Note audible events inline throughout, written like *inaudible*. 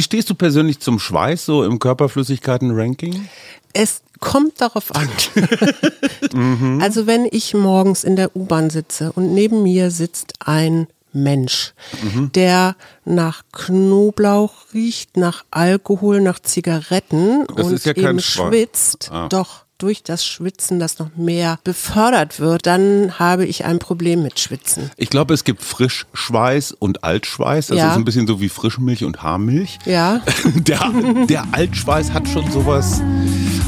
Wie stehst du persönlich zum Schweiß so im Körperflüssigkeiten-Ranking? Es kommt darauf an. *laughs* mhm. Also wenn ich morgens in der U-Bahn sitze und neben mir sitzt ein Mensch, mhm. der nach Knoblauch riecht, nach Alkohol, nach Zigaretten das und ja eben schwitzt, ah. doch durch das Schwitzen das noch mehr befördert wird, dann habe ich ein Problem mit Schwitzen. Ich glaube, es gibt Frischschweiß und Altschweiß. Das ja. ist ein bisschen so wie Frischmilch und Haarmilch. Ja. *laughs* Der, der Altschweiß hat schon sowas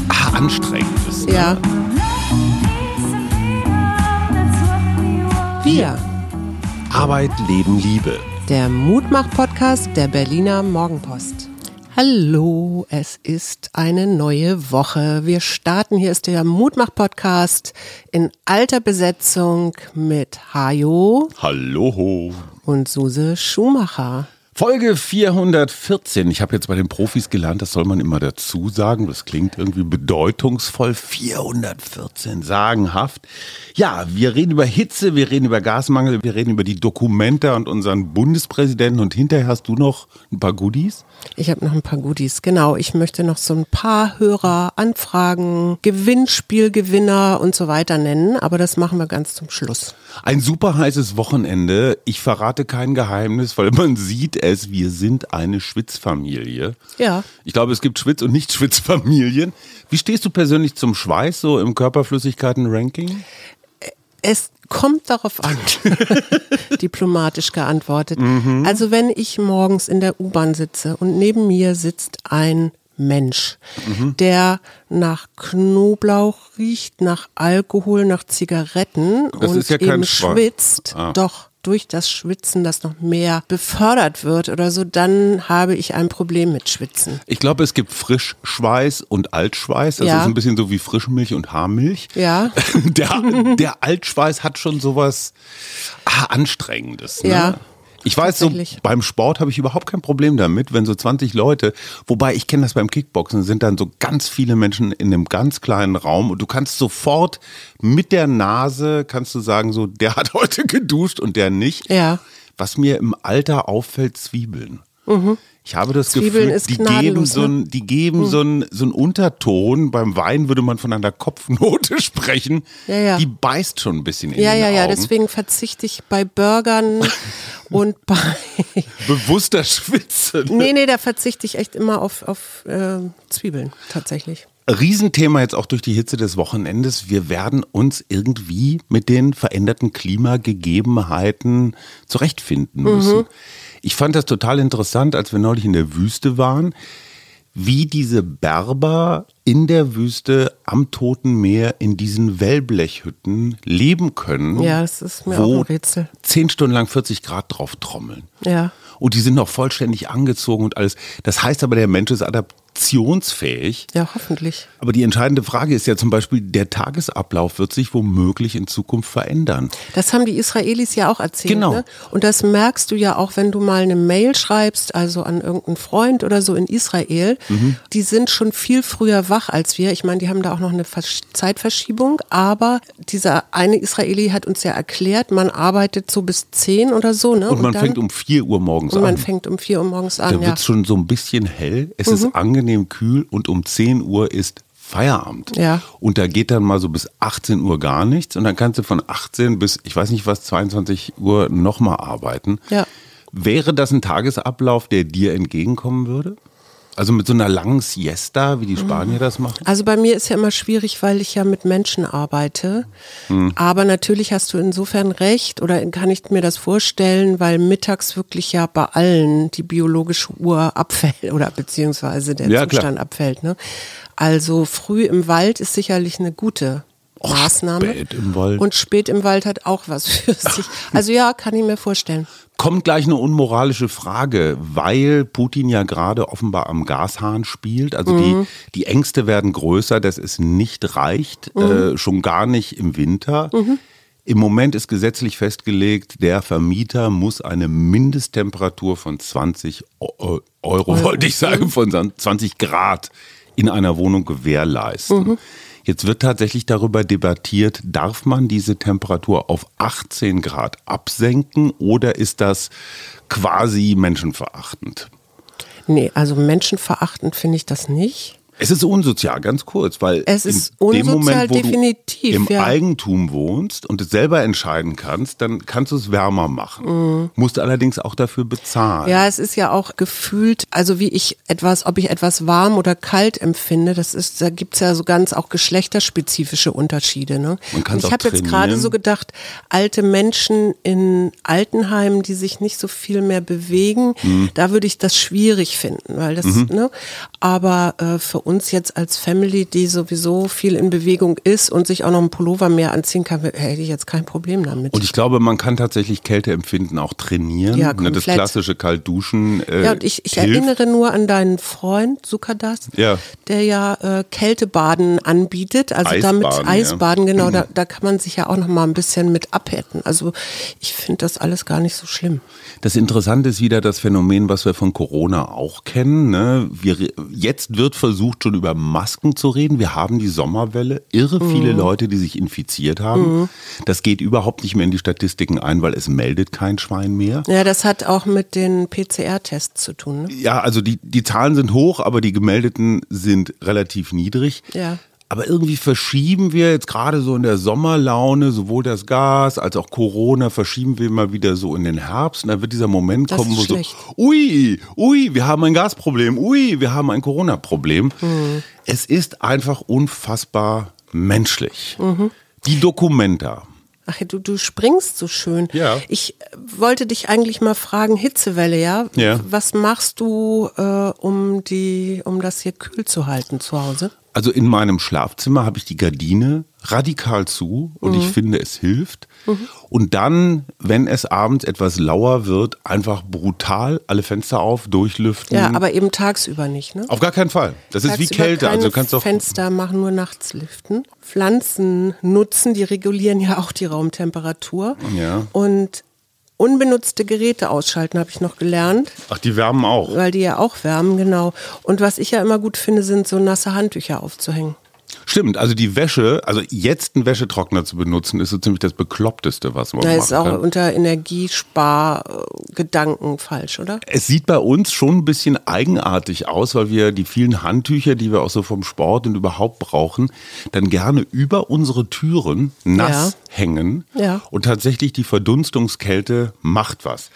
ah, Anstrengendes. Ne? Ja. Wir. Arbeit, Leben, Liebe. Der Mutmach-Podcast der Berliner Morgenpost. Hallo, es ist eine neue Woche. Wir starten, hier ist der Mutmach-Podcast in alter Besetzung mit Hajo. Hallo. Und Suse Schumacher. Folge 414. Ich habe jetzt bei den Profis gelernt, das soll man immer dazu sagen. Das klingt irgendwie bedeutungsvoll. 414, sagenhaft. Ja, wir reden über Hitze, wir reden über Gasmangel, wir reden über die Dokumenta und unseren Bundespräsidenten. Und hinterher hast du noch ein paar Goodies? Ich habe noch ein paar Goodies, genau. Ich möchte noch so ein paar Hörer, Anfragen, Gewinnspielgewinner und so weiter nennen. Aber das machen wir ganz zum Schluss. Ein super heißes Wochenende. Ich verrate kein Geheimnis, weil man *laughs* sieht es, wir sind eine Schwitzfamilie. Ja. Ich glaube, es gibt Schwitz- und Nicht-Schwitzfamilien. Wie stehst du persönlich zum Schweiß so im Körperflüssigkeiten-Ranking? Es kommt darauf an, *laughs* *laughs* diplomatisch geantwortet. Mhm. Also wenn ich morgens in der U-Bahn sitze und neben mir sitzt ein Mensch, mhm. der nach Knoblauch riecht, nach Alkohol, nach Zigaretten das und ja eben schwitzt. Ah. Doch durch das Schwitzen das noch mehr befördert wird oder so, dann habe ich ein Problem mit Schwitzen. Ich glaube, es gibt Frischschweiß und Altschweiß. Das ja. ist ein bisschen so wie Frischmilch und Haarmilch. Ja. *laughs* Der, der Altschweiß hat schon sowas ah, Anstrengendes. Ne? Ja. Ich weiß so, beim Sport habe ich überhaupt kein Problem damit, wenn so 20 Leute, wobei ich kenne das beim Kickboxen, sind dann so ganz viele Menschen in einem ganz kleinen Raum und du kannst sofort mit der Nase, kannst du sagen, so, der hat *laughs* heute geduscht und der nicht. Ja. Was mir im Alter auffällt, Zwiebeln. Mhm. Ich habe das Zwiebeln Gefühl, die geben, so ein, die geben mhm. so, ein, so einen Unterton. Beim Wein würde man von einer Kopfnote *laughs* sprechen. Ja, ja. Die beißt schon ein bisschen in ja, den ja. Ja, ja, deswegen verzichte ich bei Burgern *laughs* und bei. Bewusster Schwitzen. Nee, nee, da verzichte ich echt immer auf, auf äh, Zwiebeln, tatsächlich. Riesenthema jetzt auch durch die Hitze des Wochenendes. Wir werden uns irgendwie mit den veränderten Klimagegebenheiten zurechtfinden müssen. Mhm. Ich fand das total interessant, als wir neulich in der Wüste waren, wie diese Berber in der Wüste am Toten Meer in diesen Wellblechhütten leben können. Ja, das ist mir auch ein Rätsel. Zehn Stunden lang 40 Grad drauf trommeln. Ja. Und die sind noch vollständig angezogen und alles. Das heißt aber, der Mensch ist adaptiert adaptionsfähig. Ja, hoffentlich. Aber die entscheidende Frage ist ja zum Beispiel, der Tagesablauf wird sich womöglich in Zukunft verändern. Das haben die Israelis ja auch erzählt. Genau. Ne? Und das merkst du ja auch, wenn du mal eine Mail schreibst, also an irgendeinen Freund oder so in Israel. Mhm. Die sind schon viel früher wach als wir. Ich meine, die haben da auch noch eine Zeitverschiebung. Aber dieser eine Israeli hat uns ja erklärt, man arbeitet so bis zehn oder so. Ne? Und man und dann, fängt um vier Uhr morgens und an. Und man fängt um vier Uhr morgens an. Da ja. wird schon so ein bisschen hell. Es mhm. ist angenehm angenehm kühl und um 10 Uhr ist Feierabend. Ja. Und da geht dann mal so bis 18 Uhr gar nichts und dann kannst du von 18 bis, ich weiß nicht was, 22 Uhr nochmal arbeiten. Ja. Wäre das ein Tagesablauf, der dir entgegenkommen würde? Also mit so einer langen Siesta, wie die Spanier das machen? Also bei mir ist ja immer schwierig, weil ich ja mit Menschen arbeite. Mhm. Aber natürlich hast du insofern recht oder kann ich mir das vorstellen, weil mittags wirklich ja bei allen die biologische Uhr abfällt oder beziehungsweise der ja, Zustand klar. abfällt. Ne? Also früh im Wald ist sicherlich eine gute Maßnahme. Spät im Wald. Und spät im Wald hat auch was für *laughs* sich. Also ja, kann ich mir vorstellen. Kommt gleich eine unmoralische Frage, weil Putin ja gerade offenbar am Gashahn spielt. Also mhm. die, die Ängste werden größer, dass es nicht reicht, mhm. äh, schon gar nicht im Winter. Mhm. Im Moment ist gesetzlich festgelegt, der Vermieter muss eine Mindesttemperatur von 20 Euro, Euro. wollte ich sagen, von 20 Grad in einer Wohnung gewährleisten. Jetzt wird tatsächlich darüber debattiert, darf man diese Temperatur auf 18 Grad absenken oder ist das quasi menschenverachtend? Nee, also menschenverachtend finde ich das nicht. Es ist unsozial, ganz kurz, weil Es ist in dem unsozial, Moment, wo definitiv, du im ja. Eigentum wohnst und es selber entscheiden kannst, dann kannst du es wärmer machen. Musst allerdings auch dafür bezahlen. Mhm. Ja, es ist ja auch gefühlt, also wie ich etwas, ob ich etwas warm oder kalt empfinde, das ist, da gibt's ja so ganz auch geschlechterspezifische Unterschiede. Ne? Man Und ich habe jetzt gerade so gedacht, alte Menschen in Altenheimen, die sich nicht so viel mehr bewegen, Mhm. da würde ich das schwierig finden, weil das, ne, aber äh, für uns jetzt als Family, die sowieso viel in Bewegung ist und sich auch noch einen Pullover mehr anziehen kann, hätte ich jetzt kein Problem damit. Und ich glaube, man kann tatsächlich Kälteempfinden auch trainieren. Ja, Ne, das komplett. klassische Kaltduschen. Äh, Ja, und ich, ich erinnere nur an deinen Freund Sukadas, Ja. der ja äh, Kältebaden anbietet. Also damit Eisbaden, Eisbaden, ja. genau, da, da kann man sich ja auch noch mal ein bisschen mit abhärten. Also ich finde das alles gar nicht so schlimm. Das Interessante ist wieder das Phänomen, was wir von Corona auch kennen. Ne? Wir, jetzt wird versucht, schon über Masken zu reden. Wir haben die Sommerwelle, irre viele Leute, die sich infiziert haben. Das geht überhaupt nicht mehr in die Statistiken ein, weil es meldet kein Schwein mehr. Ja, das hat auch mit den PCR-Tests zu tun. Ne? Ja, also die, die Zahlen sind hoch, aber die gemeldeten sind relativ niedrig. Ja. Aber irgendwie verschieben wir jetzt gerade so in der Sommerlaune, sowohl das Gas als auch Corona, verschieben wir mal wieder so in den Herbst. Und dann wird dieser Moment Das kommen, wo schlecht. so, ui, ui, wir haben ein Gasproblem, ui, wir haben ein Corona-Problem. Mhm. Es ist einfach unfassbar menschlich. Mhm. Die Dokumenta. Ach, du, du springst so schön. Ja. Ich wollte dich eigentlich mal fragen, Hitzewelle, ja? Ja. Was machst du, äh, um die, um das hier kühl zu halten zu Hause? Also in meinem Schlafzimmer habe ich die Gardine radikal zu und Mhm. ich finde, es hilft. Und dann, wenn es abends etwas lauer wird, einfach brutal alle Fenster auf, durchlüften. Ja, aber eben tagsüber nicht, ne? Auf gar keinen Fall. Das ist wie Tagsüber Kälte. Also du kannst doch. Fenster machen, nur nachts lüften. Pflanzen nutzen, die regulieren ja auch die Raumtemperatur. Ja. Und unbenutzte Geräte ausschalten, habe ich noch gelernt, Ach, die wärmen auch. weil die ja auch wärmen, genau. Und was ich ja immer gut finde, sind so nasse Handtücher aufzuhängen. Stimmt, also die Wäsche, also jetzt einen Wäschetrockner zu benutzen, ist so ziemlich das Bekloppteste, was man Da machen ist auch kann. unter Energiespargedanken falsch, oder? Es sieht bei uns schon ein bisschen eigenartig aus, weil wir die vielen Handtücher, die wir auch so vom Sport und überhaupt brauchen, dann gerne über unsere Türen nass hängen. Ja. Und tatsächlich die Verdunstungskälte macht was.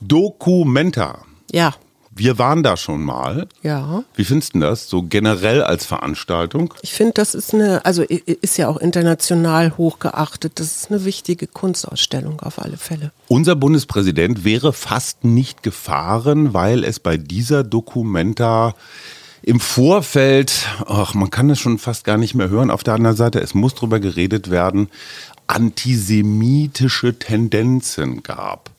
Documenta. Ja, Wir waren da schon mal. ja. Wie findest du das? So generell als Veranstaltung? Ich finde, das ist eine, also ist ja auch international hochgeachtet. Das ist eine wichtige Kunstausstellung auf alle Fälle. Unser Bundespräsident wäre fast nicht gefahren, weil es bei dieser Dokumenta im Vorfeld, ach, man kann es schon fast gar nicht mehr hören, auf der anderen Seite, es muss drüber geredet werden, antisemitische Tendenzen gab.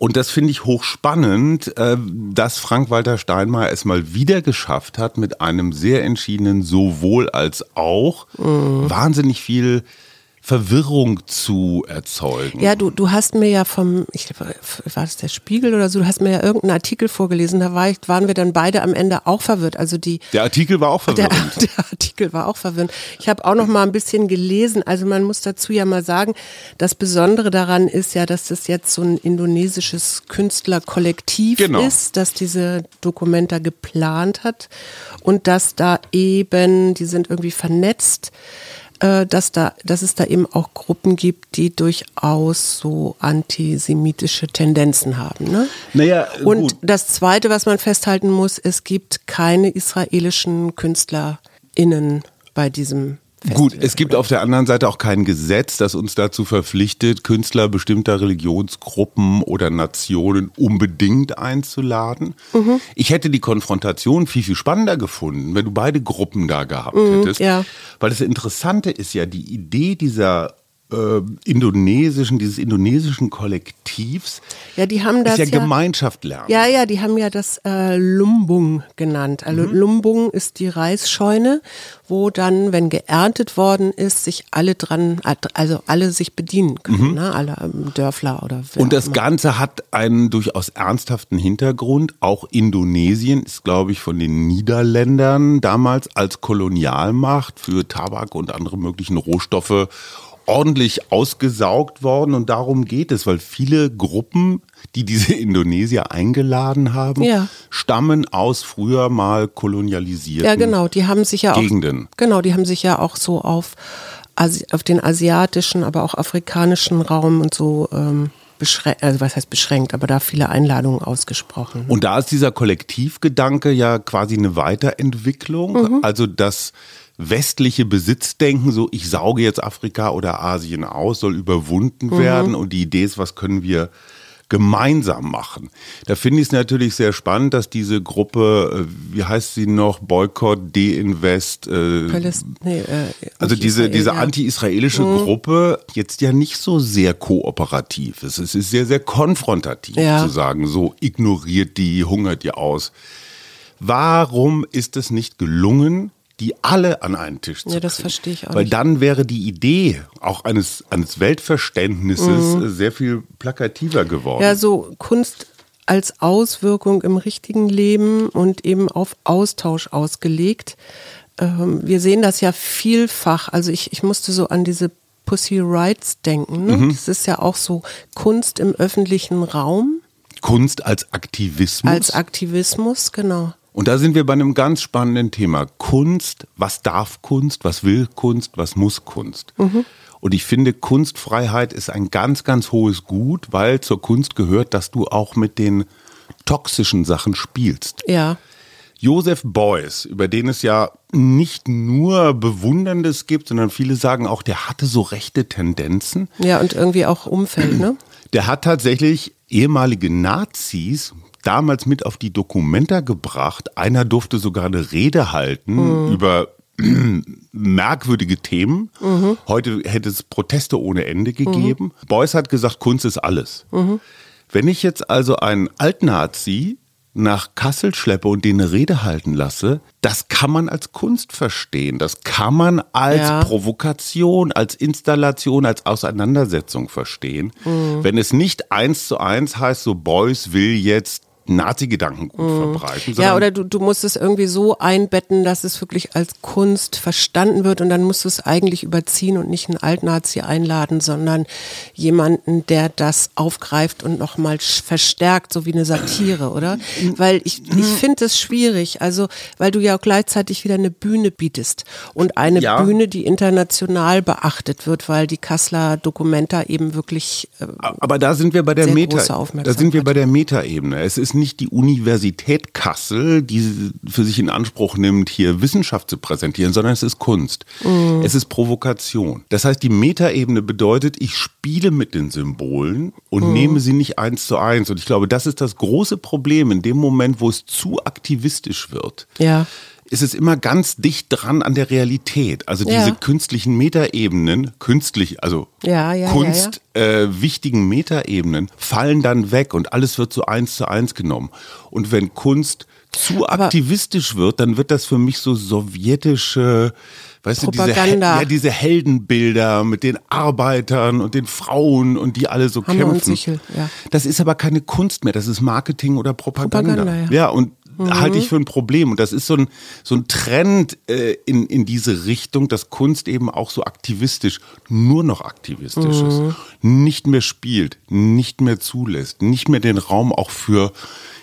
Und das finde ich hochspannend, äh, dass Frank-Walter Steinmeier es mal wieder geschafft hat, mit einem sehr entschiedenen sowohl als auch wahnsinnig viel Verwirrung zu erzeugen. Ja, du, du hast mir ja vom, ich glaube, war das der Spiegel oder so, du hast mir ja irgendeinen Artikel vorgelesen, da war ich, waren wir dann beide am Ende auch verwirrt. Also die, Der Artikel war auch der, verwirrend. *laughs* der Artikel war auch verwirrend. Ich habe auch noch mal ein bisschen gelesen. Also man muss dazu ja mal sagen, das Besondere daran ist ja, dass das jetzt so ein indonesisches Künstlerkollektiv Genau. ist, das diese Dokumenta geplant hat und dass da eben, die sind irgendwie vernetzt, dass, da, dass es da eben auch Gruppen gibt, die durchaus so antisemitische Tendenzen haben. Ne? Naja, Und gut. das Zweite, was man festhalten muss, es gibt keine israelischen KünstlerInnen bei diesem. Gut, es gibt auf der anderen Seite auch kein Gesetz, das uns dazu verpflichtet, Künstler bestimmter Religionsgruppen oder Nationen unbedingt einzuladen. Mhm. Ich hätte die Konfrontation viel, viel spannender gefunden, wenn du beide Gruppen da gehabt hättest. Mhm, ja. Weil das Interessante ist ja, die Idee dieser äh, indonesischen, dieses indonesischen Kollektivs Ja, die haben das ist ja, ja, Gemeinschaft lernen. Ja, ja, die haben ja das äh, Lumbung genannt. Also Mhm. Lumbung ist die Reisscheune, wo dann, wenn geerntet worden ist, sich alle dran, also alle sich bedienen können, ne? alle ähm, Dörfler oder Mhm. Und das immer. Ganze hat einen durchaus ernsthaften Hintergrund. Auch Indonesien ist, glaube ich, von den Niederländern damals als Kolonialmacht für Tabak und andere möglichen Rohstoffe ordentlich ausgesaugt worden und darum geht es, weil viele Gruppen, die diese *laughs* Indonesier eingeladen haben, Ja. stammen aus früher mal kolonialisierten Ja, genau, die haben sich ja auch Gegenden. Genau, die haben sich ja auch so auf, Asi auf den asiatischen, aber auch afrikanischen Raum und so ähm, beschränkt, also was heißt beschränkt, aber da viele Einladungen ausgesprochen. Und da ist dieser Kollektivgedanke ja quasi eine Weiterentwicklung. Also das westliche Besitzdenken, so ich sauge jetzt Afrika oder Asien aus, soll überwunden werden. Und die Idee ist, was können wir gemeinsam machen. Da finde ich es natürlich sehr spannend, dass diese Gruppe, äh, wie heißt sie noch, Boykott, De-Invest, äh, Paläst nee, äh, also diese, Israel, diese ja. anti-israelische Gruppe jetzt ja nicht so sehr kooperativ ist. Es ist sehr, sehr konfrontativ Ja. zu sagen, so ignoriert die, hungert die aus. Warum ist es nicht gelungen, die alle an einen Tisch zu Ja, das kriegen? verstehe ich auch Weil nicht. dann wäre die Idee auch eines, eines Weltverständnisses äh, sehr viel plakativer geworden. Mhm. Ja, so Kunst als Auswirkung im richtigen Leben und eben auf Austausch ausgelegt. Ähm, wir sehen das ja vielfach. Also ich, ich musste so an diese Pussy Rights denken. Ne? Das ist ja auch so Kunst im öffentlichen Raum Kunst als Aktivismus. als Aktivismus, genau. Und da sind wir bei einem ganz spannenden Thema. Kunst, was darf Kunst, was will Kunst, was muss Kunst? Und ich finde, Kunstfreiheit ist ein ganz, ganz hohes Gut, weil zur Kunst gehört, dass du auch mit den toxischen Sachen spielst. Ja. Joseph Beuys, über den es ja nicht nur Bewunderndes gibt, sondern viele sagen auch, der hatte so rechte Tendenzen. Ja, und irgendwie auch Umfeld, ne? Der hat tatsächlich ehemalige Nazis damals mit auf die Dokumenta gebracht. Einer durfte sogar eine Rede halten über *clears throat* merkwürdige Themen. Heute hätte es Proteste ohne Ende gegeben. Beuys hat gesagt, Kunst ist alles. Wenn ich jetzt also einen Altnazi nach Kassel schleppe und den eine Rede halten lasse, das kann man als Kunst verstehen. Das kann man als Ja. Provokation, als Installation, als Auseinandersetzung verstehen. Wenn es nicht eins zu eins heißt, so Beuys will jetzt Nazi-Gedankengut verbreiten. Ja, oder du, du musst es irgendwie so einbetten, dass es wirklich als Kunst verstanden wird und dann musst du es eigentlich überziehen und nicht einen Altnazi einladen, sondern jemanden, der das aufgreift und nochmal verstärkt, so wie eine Satire, oder? Weil ich, ich finde es schwierig, also weil du ja auch gleichzeitig wieder eine Bühne bietest und eine Ja. Bühne, die international beachtet wird, weil die Kasseler Dokumenta eben wirklich äh, Aber da sind wir bei der Meta. Da sind wir bei der Metaebene. Es ist nicht die Universität Kassel, die für sich in Anspruch nimmt, hier Wissenschaft zu präsentieren, sondern es ist Kunst. Mhm. Es ist Provokation. Das heißt, die Metaebene bedeutet, ich spiele mit den Symbolen und Mhm. nehme sie nicht eins zu eins. Und ich glaube, das ist das große Problem in dem Moment, wo es zu aktivistisch wird. ja. Ist es immer ganz dicht dran an der Realität. Also Ja. diese künstlichen Metaebenen, künstlich, also Ja, ja, ja, Kunst, Äh, wichtigen Metaebenen fallen dann weg und alles wird so eins zu eins genommen. Und wenn Kunst zu Aber- aktivistisch wird, dann wird das für mich so sowjetische, weißt du, diese, Propaganda. ja, diese Heldenbilder mit den Arbeitern und den Frauen und die alle so Hammer kämpfen. Sichel, ja. Das ist aber keine Kunst mehr, das ist Marketing oder Propaganda. Propaganda, ja. Ja, und halte ich für ein Problem. Und das ist so ein, so ein Trend äh, in, in diese Richtung, dass Kunst eben auch so aktivistisch, nur noch aktivistisch Mhm. ist. Nicht mehr spielt, nicht mehr zulässt, nicht mehr den Raum auch für,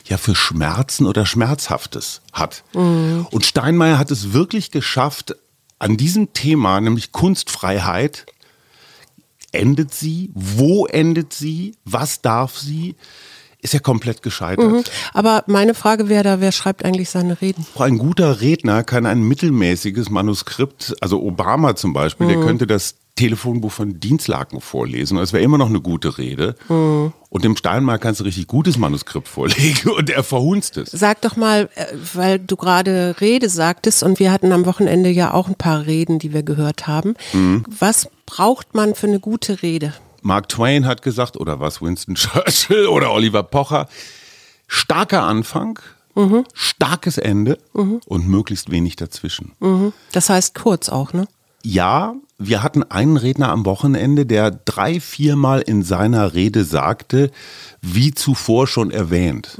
ja, für Schmerzen oder Schmerzhaftes hat. Mhm. Und Steinmeier hat es wirklich geschafft, an diesem Thema, nämlich Kunstfreiheit, endet sie? Wo endet sie? Was darf sie? Ist ja komplett gescheitert. Mhm. Aber meine Frage wäre da, wer schreibt eigentlich seine Reden? Auch ein guter Redner kann ein mittelmäßiges Manuskript, also Obama zum Beispiel, der könnte das Telefonbuch von Dienstlaken vorlesen. Das wäre immer noch eine gute Rede. Und dem Steinmeier kannst du richtig gutes Manuskript vorlegen *laughs* und er verhunzt es. Sag doch mal, äh, weil du gerade Rede sagtest und wir hatten am Wochenende ja auch ein paar Reden, die wir gehört haben. Was braucht man für eine gute Rede? Mark Twain hat gesagt, oder was Winston *laughs* Churchill oder Oliver Pocher, starker Anfang, starkes Ende und möglichst wenig dazwischen. Das heißt kurz auch, ne? Ja, wir hatten einen Redner am Wochenende, der drei, viermal in seiner Rede sagte, wie zuvor schon erwähnt.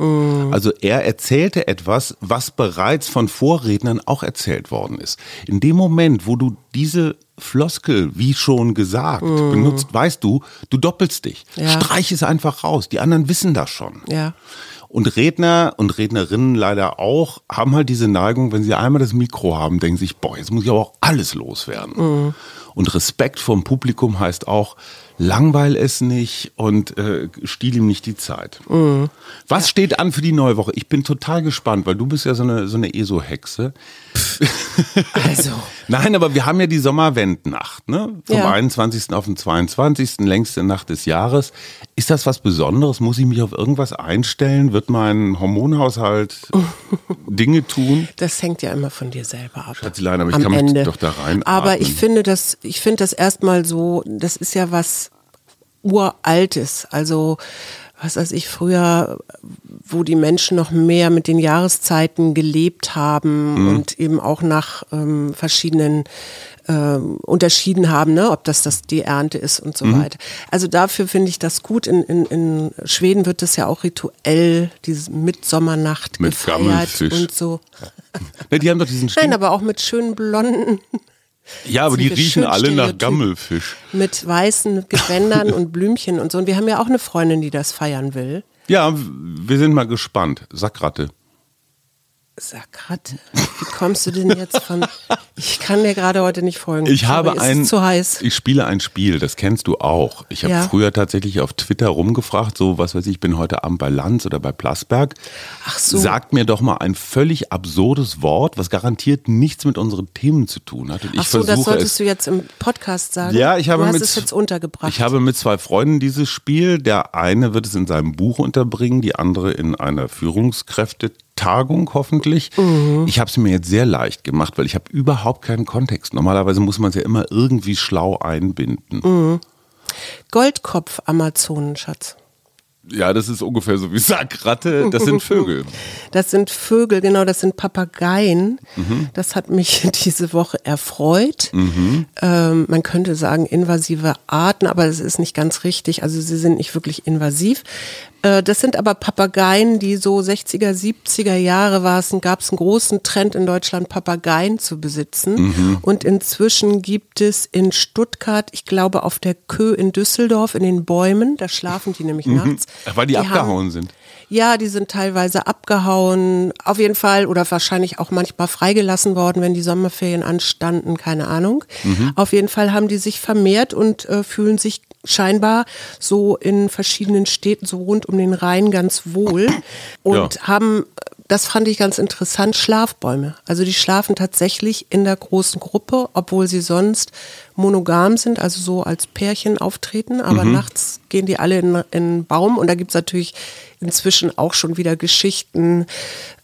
Also er erzählte etwas, was bereits von Vorrednern auch erzählt worden ist. In dem Moment, wo du diese Floskel, wie schon gesagt, benutzt, weißt du, du doppelst dich. Ja. Streich es einfach raus. Die anderen wissen das schon. Ja. Und Redner und Rednerinnen leider auch haben halt diese Neigung, wenn sie einmal das Mikro haben, denken sich, boah, jetzt muss ich aber auch alles loswerden. Und Respekt vom Publikum heißt auch, langweil es nicht und äh, stiehl ihm nicht die Zeit. Was steht an für die neue Woche? Ich bin total gespannt, weil du bist ja so eine, so eine ESO-Hexe. Also. *laughs* Nein, aber wir haben ja die Sommerwendnacht, ne? Vom Ja. 21. auf den 22. längste Nacht des Jahres. Ist das was Besonderes? Muss ich mich auf irgendwas einstellen? Wird mein Hormonhaushalt *laughs* Dinge tun? Das hängt ja immer von dir selber ab. Schatzelein, aber ich am kann mich Ende. doch da reinatmen. Aber ich finde das, ich finde das erstmal so, das ist ja was Uraltes. Also, was weiß ich, früher, wo die Menschen noch mehr mit den Jahreszeiten gelebt haben Mhm. und eben auch nach ähm, verschiedenen ähm, unterschieden haben, ne, ob das, das die Ernte ist und so Mhm. weiter. Also dafür finde ich das gut. In, in, in Schweden wird das ja auch rituell, diese Mitsommernacht Mit gefeiert und so. Ne, die haben doch diesen *laughs* Nein, aber auch mit schönen blonden, Ja, aber die riechen alle nach. Gammelfisch. mit weißen Gewändern und Blümchen und so. Und wir haben ja auch eine Freundin, die das feiern will. Ja, wir sind mal gespannt. Sackratte. Sakratte, wie kommst du denn jetzt von... Ich kann dir gerade heute nicht folgen. Ich habe Sorry, ein, zu heiß. ich spiele ein Spiel, das kennst du auch. Ich habe Ja. früher tatsächlich auf Twitter rumgefragt, so was weiß ich, ich bin heute Abend bei Lanz oder bei Plasberg. Ach so. Sagt mir doch mal ein völlig absurdes Wort, was garantiert nichts mit unseren Themen zu tun hat. Und ich Ach so, das solltest es. du jetzt im Podcast sagen. Ja, ich habe du hast mit, es jetzt untergebracht. Ich habe mit zwei Freunden dieses Spiel. Der eine wird es in seinem Buch unterbringen, die andere in einer Führungskräftetagung hoffentlich. Mhm. Ich habe es mir jetzt sehr leicht gemacht, weil ich habe überhaupt keinen Kontext. Normalerweise muss man es ja immer irgendwie schlau einbinden. Mhm. Goldkopf-Amazonen, Ja, das ist ungefähr so wie Sackratte. Das sind Vögel. *laughs* Das sind Vögel, genau, das sind Papageien. Mhm. Das hat mich *laughs* diese Woche erfreut. Ähm, man könnte sagen invasive Arten, aber es ist nicht ganz richtig. Also sie sind nicht wirklich invasiv. Äh, das sind aber Papageien, die so 60er, 70er Jahre war es, gab es einen großen Trend in Deutschland, Papageien zu besitzen. Mhm. Und inzwischen gibt es in Stuttgart, ich glaube auf der Kö in Düsseldorf, in den Bäumen, da schlafen die nämlich nachts. Ach, weil die, haben- abgehauen sind. ja, die sind teilweise abgehauen, auf jeden Fall oder wahrscheinlich auch manchmal freigelassen worden, wenn die Sommerferien anstanden, keine Ahnung. Auf jeden Fall haben die sich vermehrt und äh, fühlen sich scheinbar so in verschiedenen Städten, so rund um den Rhein ganz wohl und Ja. haben, das fand ich ganz interessant, Schlafbäume. Also die schlafen tatsächlich in der großen Gruppe, obwohl sie sonst monogam sind, also so als Pärchen auftreten, aber nachts gehen die alle in, in einen Baum und da gibt's natürlich inzwischen auch schon wieder Geschichten,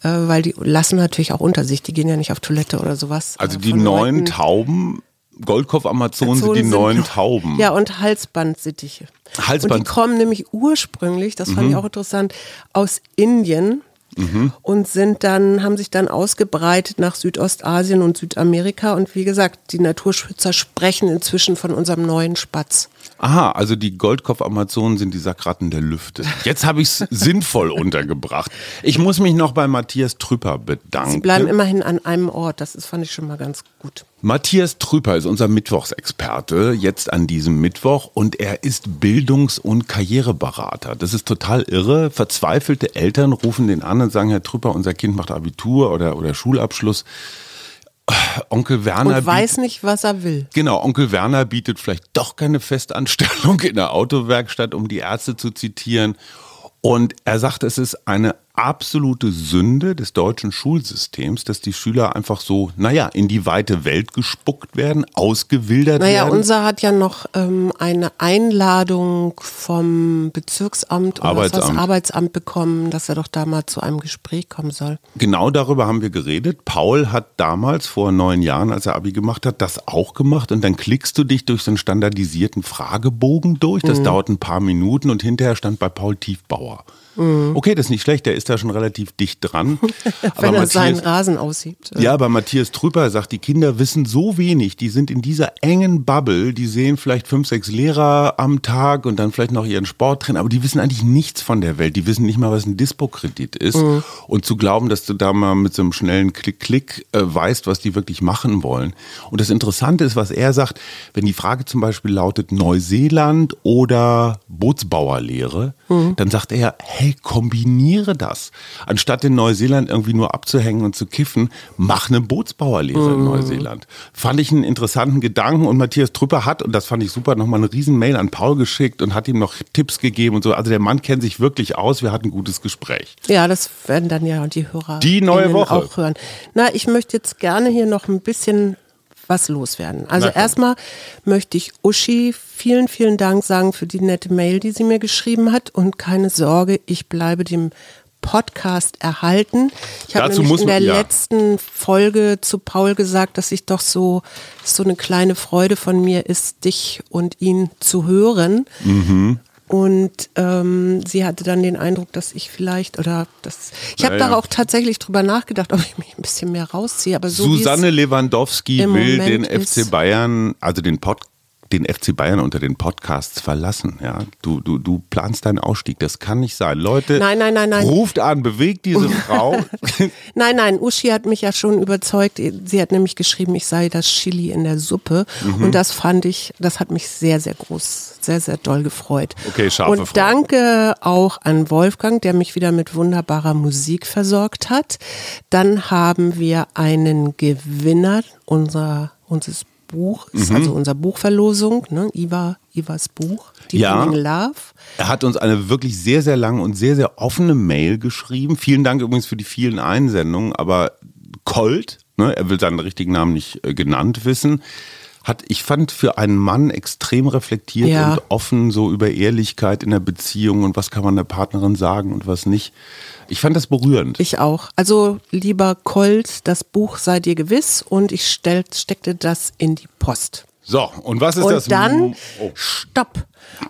äh, weil die lassen natürlich auch unter sich, die gehen ja nicht auf Toilette oder sowas. Also äh, die von neuen Leuten. Goldkopf-Amazonen sind die neuen *laughs* Tauben. Ja, und Halsbandsittiche. Halsband- Und die kommen nämlich ursprünglich, das Mhm. fand ich auch interessant, aus Indien. Mhm. Und sind dann, haben sich dann ausgebreitet nach Südostasien und Südamerika. Und wie gesagt, die Naturschützer sprechen inzwischen von unserem neuen Spatz. Aha, also die Goldkopf-Amazonen sind die Sakratten der Lüfte. Jetzt habe ich es *laughs* sinnvoll untergebracht. Ich muss mich noch bei Matthias Trüpper bedanken. Sie bleiben immerhin an einem Ort. Das ist, fand ich schon mal ganz gut. Matthias Trüpper ist unser Mittwochsexperte, jetzt an diesem Mittwoch, und er ist Bildungs- und Karriereberater. Das ist total irre. Verzweifelte Eltern rufen den an und sagen, Herr Trüpper, unser Kind macht Abitur oder, oder Schulabschluss. Onkel Werner Und weiß nicht, was er will. Genau, Onkel Werner bietet vielleicht doch keine Festanstellung in der Autowerkstatt, um die Ärzte zu zitieren. Und er sagt, es ist eine absolute Sünde des deutschen Schulsystems, dass die Schüler einfach so, naja, in die weite Welt gespuckt werden, ausgewildert Naja, werden. unser hat ja noch ähm, eine Einladung vom Bezirksamt oder was, was Arbeitsamt. Arbeitsamt bekommen, dass er doch da mal zu einem Gespräch kommen soll. Genau darüber haben wir geredet. Paul hat damals vor neun Jahren, als er Abi gemacht hat, das auch gemacht. Und dann klickst du dich durch so einen standardisierten Fragebogen durch. Das dauert ein paar Minuten und hinterher stand bei Paul Tiefbauer. Okay, das ist nicht schlecht, der ist da schon relativ dicht dran. *laughs* Wenn er seinen Rasen aussiebt. Ja, aber Matthias Trüpper sagt, die Kinder wissen so wenig, die sind in dieser engen Bubble, die sehen vielleicht fünf, sechs Lehrer am Tag und dann vielleicht noch ihren Sporttrainer, aber die wissen eigentlich nichts von der Welt. Die wissen nicht mal, was ein Dispo-Kredit ist. Mhm. Und zu glauben, dass du da mal mit so einem schnellen Klick-Klick äh, weißt, was die wirklich machen wollen. Und das Interessante ist, was er sagt, wenn die Frage zum Beispiel lautet Neuseeland oder Bootsbauerlehre, mhm. dann sagt er, hey, kombiniere das. Anstatt in Neuseeland irgendwie nur abzuhängen und zu kiffen, mach eine Bootsbauerlehre mhm. in Neuseeland. Fand ich einen interessanten Gedanken und Matthias Trüpper hat, und das fand ich super, nochmal eine riesen Mail an Paul geschickt und hat ihm noch Tipps gegeben und so. Also der Mann kennt sich wirklich aus, wir hatten ein gutes Gespräch. Ja, das werden dann ja die Hörer die neue Woche auch hören. Na, ich möchte jetzt gerne hier noch ein bisschen was loswerden. Also erstmal möchte ich Uschi vielen, vielen Dank sagen für die nette Mail, die sie mir geschrieben hat. Und keine Sorge, ich bleibe dem Podcast erhalten. Ich habe nämlich in der ja. letzten Folge zu Paul gesagt, dass ich doch so so eine kleine Freude von mir ist, dich und ihn zu hören. Mhm. Und ähm, sie hatte dann den Eindruck, dass ich vielleicht oder das. Ich habe naja. da auch tatsächlich drüber nachgedacht, ob ich mich ein bisschen mehr rausziehe. Aber so Susanne Lewandowski will den FC Bayern, also den Podcast den FC Bayern unter den Podcasts verlassen. Ja, du, du, du planst deinen Ausstieg. Das kann nicht sein. Leute, nein, nein, nein, nein. ruft an, bewegt diese *laughs* Frau. nein, nein, Uschi hat mich ja schon überzeugt. Sie hat nämlich geschrieben, ich sei das Chili in der Suppe. Mhm. Und das fand ich, das hat mich sehr, sehr groß, sehr, sehr doll gefreut. Okay, scharfe Und Frau. danke auch an Wolfgang, der mich wieder mit wunderbarer Musik versorgt hat. Dann haben wir einen Gewinner unserer, unseres Buch, ist mhm. also unser Buchverlosung, ne? Iva, Ivas Buch, Die ja. Love. Er hat uns eine wirklich sehr, sehr lange und sehr, sehr offene Mail geschrieben. Vielen Dank übrigens für die vielen Einsendungen, aber Colt, ne? er will seinen richtigen Namen nicht äh, genannt wissen, hat, ich fand, für einen Mann extrem reflektiert ja. und offen so über Ehrlichkeit in der Beziehung und was kann man der Partnerin sagen und was nicht. Ich fand das berührend. Ich auch. Also lieber Colt, das Buch sei dir gewiss und ich stell, steckte das in die Post. So, und was ist und das? Und dann, oh. stopp.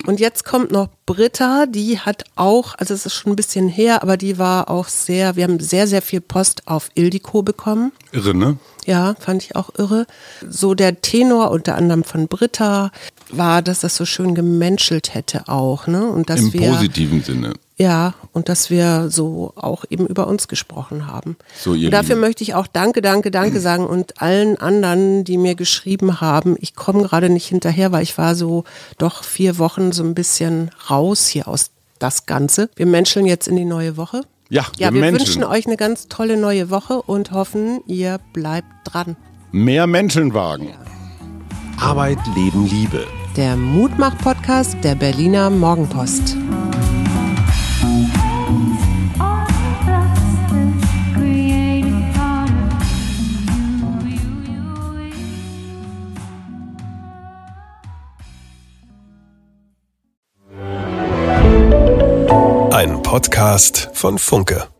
Und jetzt kommt noch Britta, die hat auch, also es ist schon ein bisschen her, aber die war auch sehr, wir haben sehr, sehr viel Post auf Ildiko bekommen. Irre, ne? Ja, fand ich auch irre. So der Tenor unter anderem von Britta war, dass das so schön gemenschelt hätte auch, ne? Und dass Im wir, positiven Sinne. Ja, und dass wir so auch eben über uns gesprochen haben. So, ihr und dafür Lieben. möchte ich auch Danke, Danke, Danke *clears throat* sagen und allen anderen, die mir geschrieben haben. Ich komme gerade nicht hinterher, weil ich war so doch vier Wochen so ein bisschen raus hier aus das Ganze. Wir menscheln jetzt in die neue Woche. Ja, wir, ja, wir wünschen euch eine ganz tolle neue Woche und hoffen, ihr bleibt dran. Mehr Menschenwagen. Ja. Arbeit, Leben, Liebe. Der Mutmach-Podcast der Berliner Morgenpost. Podcast von Funke.